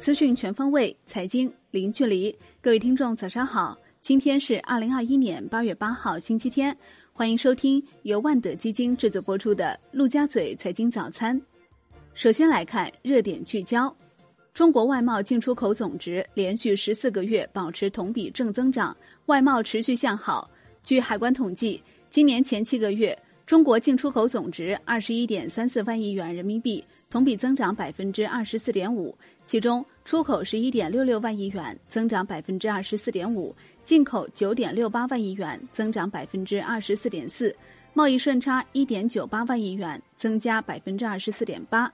资讯全方位，财经零距离。各位听众，早上好！今天是二零二一年八月八号，星期天。欢迎收听由万德基金制作播出的《陆家嘴财经早餐》。首先来看热点聚焦：中国外贸进出口总值连续十四个月保持同比正增长，外贸持续向好。据海关统计，今年前七个月，中国进出口总值二十一点三四万亿元人民币。同比增长百分之二十四点五，其中出口十一点六六万亿元，增长百分之二十四点五；进口九点六八万亿元，增长百分之二十四点四。贸易顺差一点九八万亿元，增加百分之二十四点八。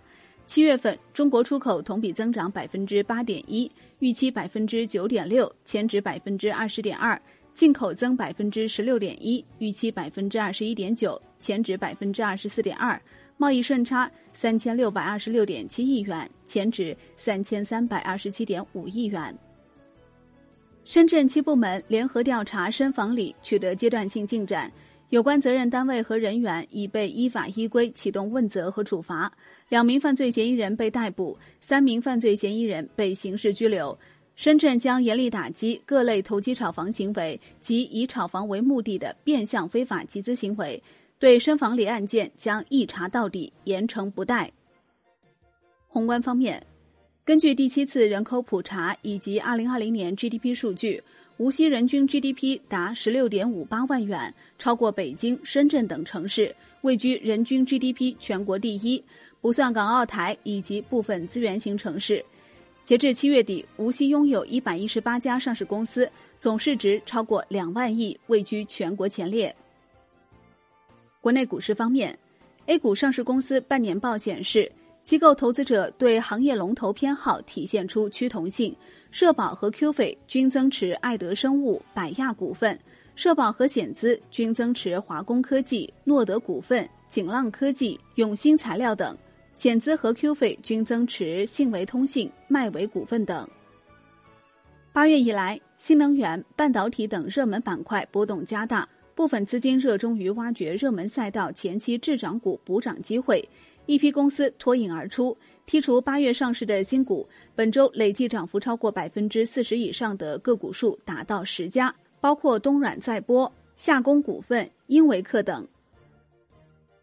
七月份中国出口同比增长百分之八点一，预期百分之九点六，前值百分之二十点二；进口增百分之十六点一，预期百分之二十一点九，前值百分之二十四点二。贸易顺差三千六百二十六点七亿元，前值三千三百二十七点五亿元。深圳七部门联合调查深房里取得阶段性进展，有关责任单位和人员已被依法依规启动问责和处罚，两名犯罪嫌疑人被逮捕，三名犯罪嫌疑人被刑事拘留。深圳将严厉打击各类投机炒房行为及以炒房为目的的变相非法集资行为。对深房里案件将一查到底，严惩不贷。宏观方面，根据第七次人口普查以及二零二零年 GDP 数据，无锡人均 GDP 达十六点五八万元，超过北京、深圳等城市，位居人均 GDP 全国第一，不算港澳台以及部分资源型城市。截至七月底，无锡拥有一百一十八家上市公司，总市值超过两万亿，位居全国前列。国内股市方面，A 股上市公司半年报显示，机构投资者对行业龙头偏好体现出趋同性。社保和 QF 均增持爱德生物、百亚股份；社保和险资均增持华工科技、诺德股份、景浪科技、永兴材料等；险资和 QF 均增持信维通信、迈维股份等。八月以来，新能源、半导体等热门板块波动加大。部分资金热衷于挖掘热门赛道前期滞涨股补涨机会，一批公司脱颖而出。剔除八月上市的新股，本周累计涨幅超过百分之四十以上的个股数达到十家，包括东软载波、夏工股份、英维克等。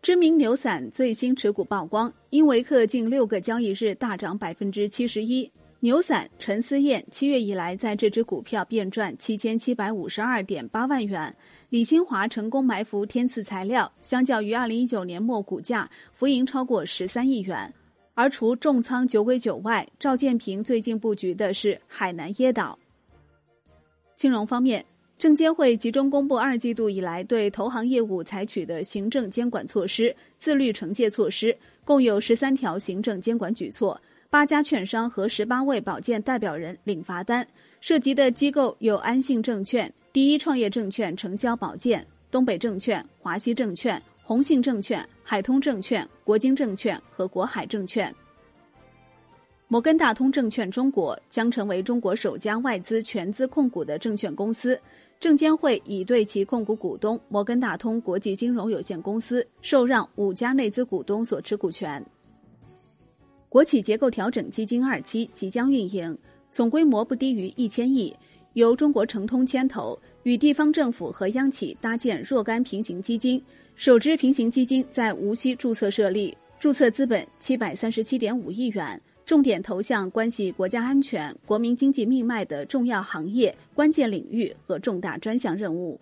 知名牛散最新持股曝光，英维克近六个交易日大涨百分之七十一。牛散陈思燕七月以来在这只股票便赚七千七百五十二点八万元。李新华成功埋伏天赐材料，相较于二零一九年末股价浮盈超过十三亿元。而除重仓酒鬼酒外，赵建平最近布局的是海南椰岛。金融方面，证监会集中公布二季度以来对投行业务采取的行政监管措施、自律惩戒措施，共有十三条行政监管举措。八家券商和十八位保荐代表人领罚单，涉及的机构有安信证券、第一创业证券承销保荐、东北证券、华西证券、宏信证券、海通证券、国金证券和国海证券。摩根大通证券中国将成为中国首家外资全资控股的证券公司，证监会已对其控股股东摩根大通国际金融有限公司受让五家内资股东所持股权。国企结构调整基金二期即将运营，总规模不低于一千亿，由中国诚通牵头，与地方政府和央企搭建若干平行基金。首支平行基金在无锡注册设立，注册资本七百三十七点五亿元，重点投向关系国家安全、国民经济命脉的重要行业、关键领域和重大专项任务。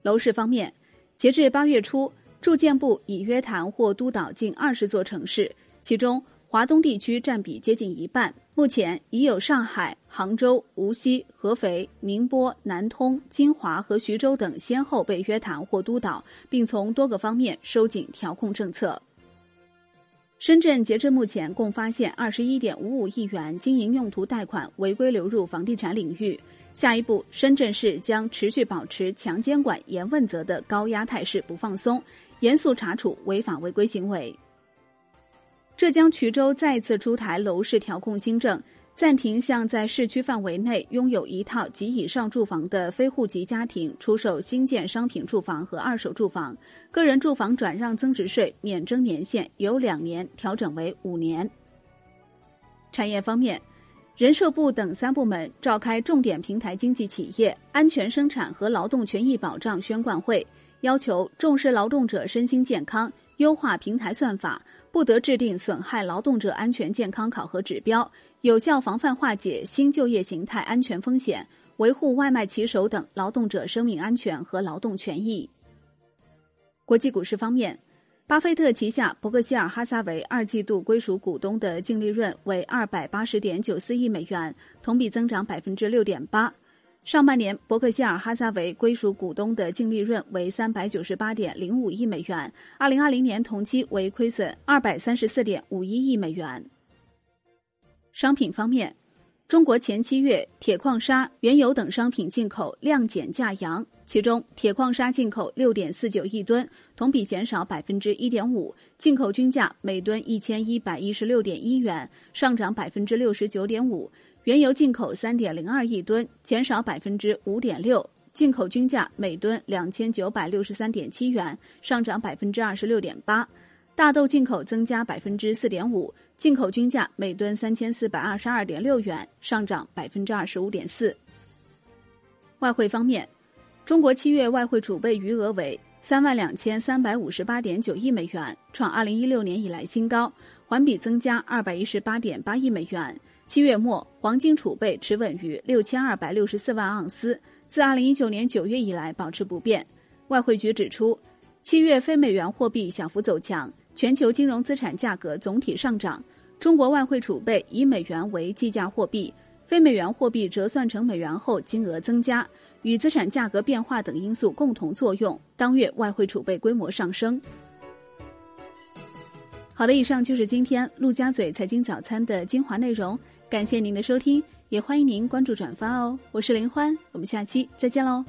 楼市方面，截至八月初，住建部已约谈或督导近二十座城市。其中，华东地区占比接近一半。目前已有上海、杭州、无锡、合肥、宁波、南通、金华和徐州等先后被约谈或督导，并从多个方面收紧调控政策。深圳截至目前共发现二十一点五五亿元经营用途贷款违规流入房地产领域。下一步，深圳市将持续保持强监管、严问责的高压态势不放松，严肃查处违法违规行为。浙江衢州再次出台楼市调控新政，暂停向在市区范围内拥有一套及以上住房的非户籍家庭出售新建商品住房和二手住房，个人住房转让增值税免征年限由两年调整为五年。产业方面，人社部等三部门召开重点平台经济企业安全生产和劳动权益保障宣贯会，要求重视劳动者身心健康，优化平台算法，不得制定损害劳动者安全健康考核指标。有效防范化解新就业形态安全风险，维护外卖骑手等劳动者生命安全和劳动权益。国际股市方面，巴菲特旗下伯克希尔哈撒韦二季度归属股东的净利润为二百八十点九四亿美元，同比增长百分之六点八。上半年，伯克希尔哈撒韦归属股东的净利润为三百九十八点零五亿美元，二零二零年同期为亏损二百三十四点五一亿美元。商品方面，中国前七月铁矿砂、原油等商品进口量减价扬，其中铁矿砂进口六点四九亿吨，同比减少百分之一点五，进口均价每吨一千一百一十六点一元，上涨百分之六十九点五；原油进口三点零二亿吨，减少百分之五点六，进口均价每吨两千九百六十三点七元，上涨百分之二十六点八。大豆进口增加百分之四点五。进口均价每吨三千四百二十二点六元，上涨百分之二十五点四。外汇方面，中国七月外汇储备余额为三万两千三百五十八点九亿美元，创二零一六年以来新高，环比增加二百一十八点八亿美元。七月末，黄金储备持稳于六千二百六十四万盎司，自二零一九年九月以来保持不变。外汇局指出，七月非美元货币小幅走强，全球金融资产价格总体上涨。中国外汇储备以美元为计价货币，非美元货币折算成美元后金额增加，与资产价格变化等因素共同作用，当月外汇储备规模上升。好的，以上就是今天陆家嘴财经早餐的精华内容，感谢您的收听，也欢迎您关注转发哦。我是林欢，我们下期再见喽。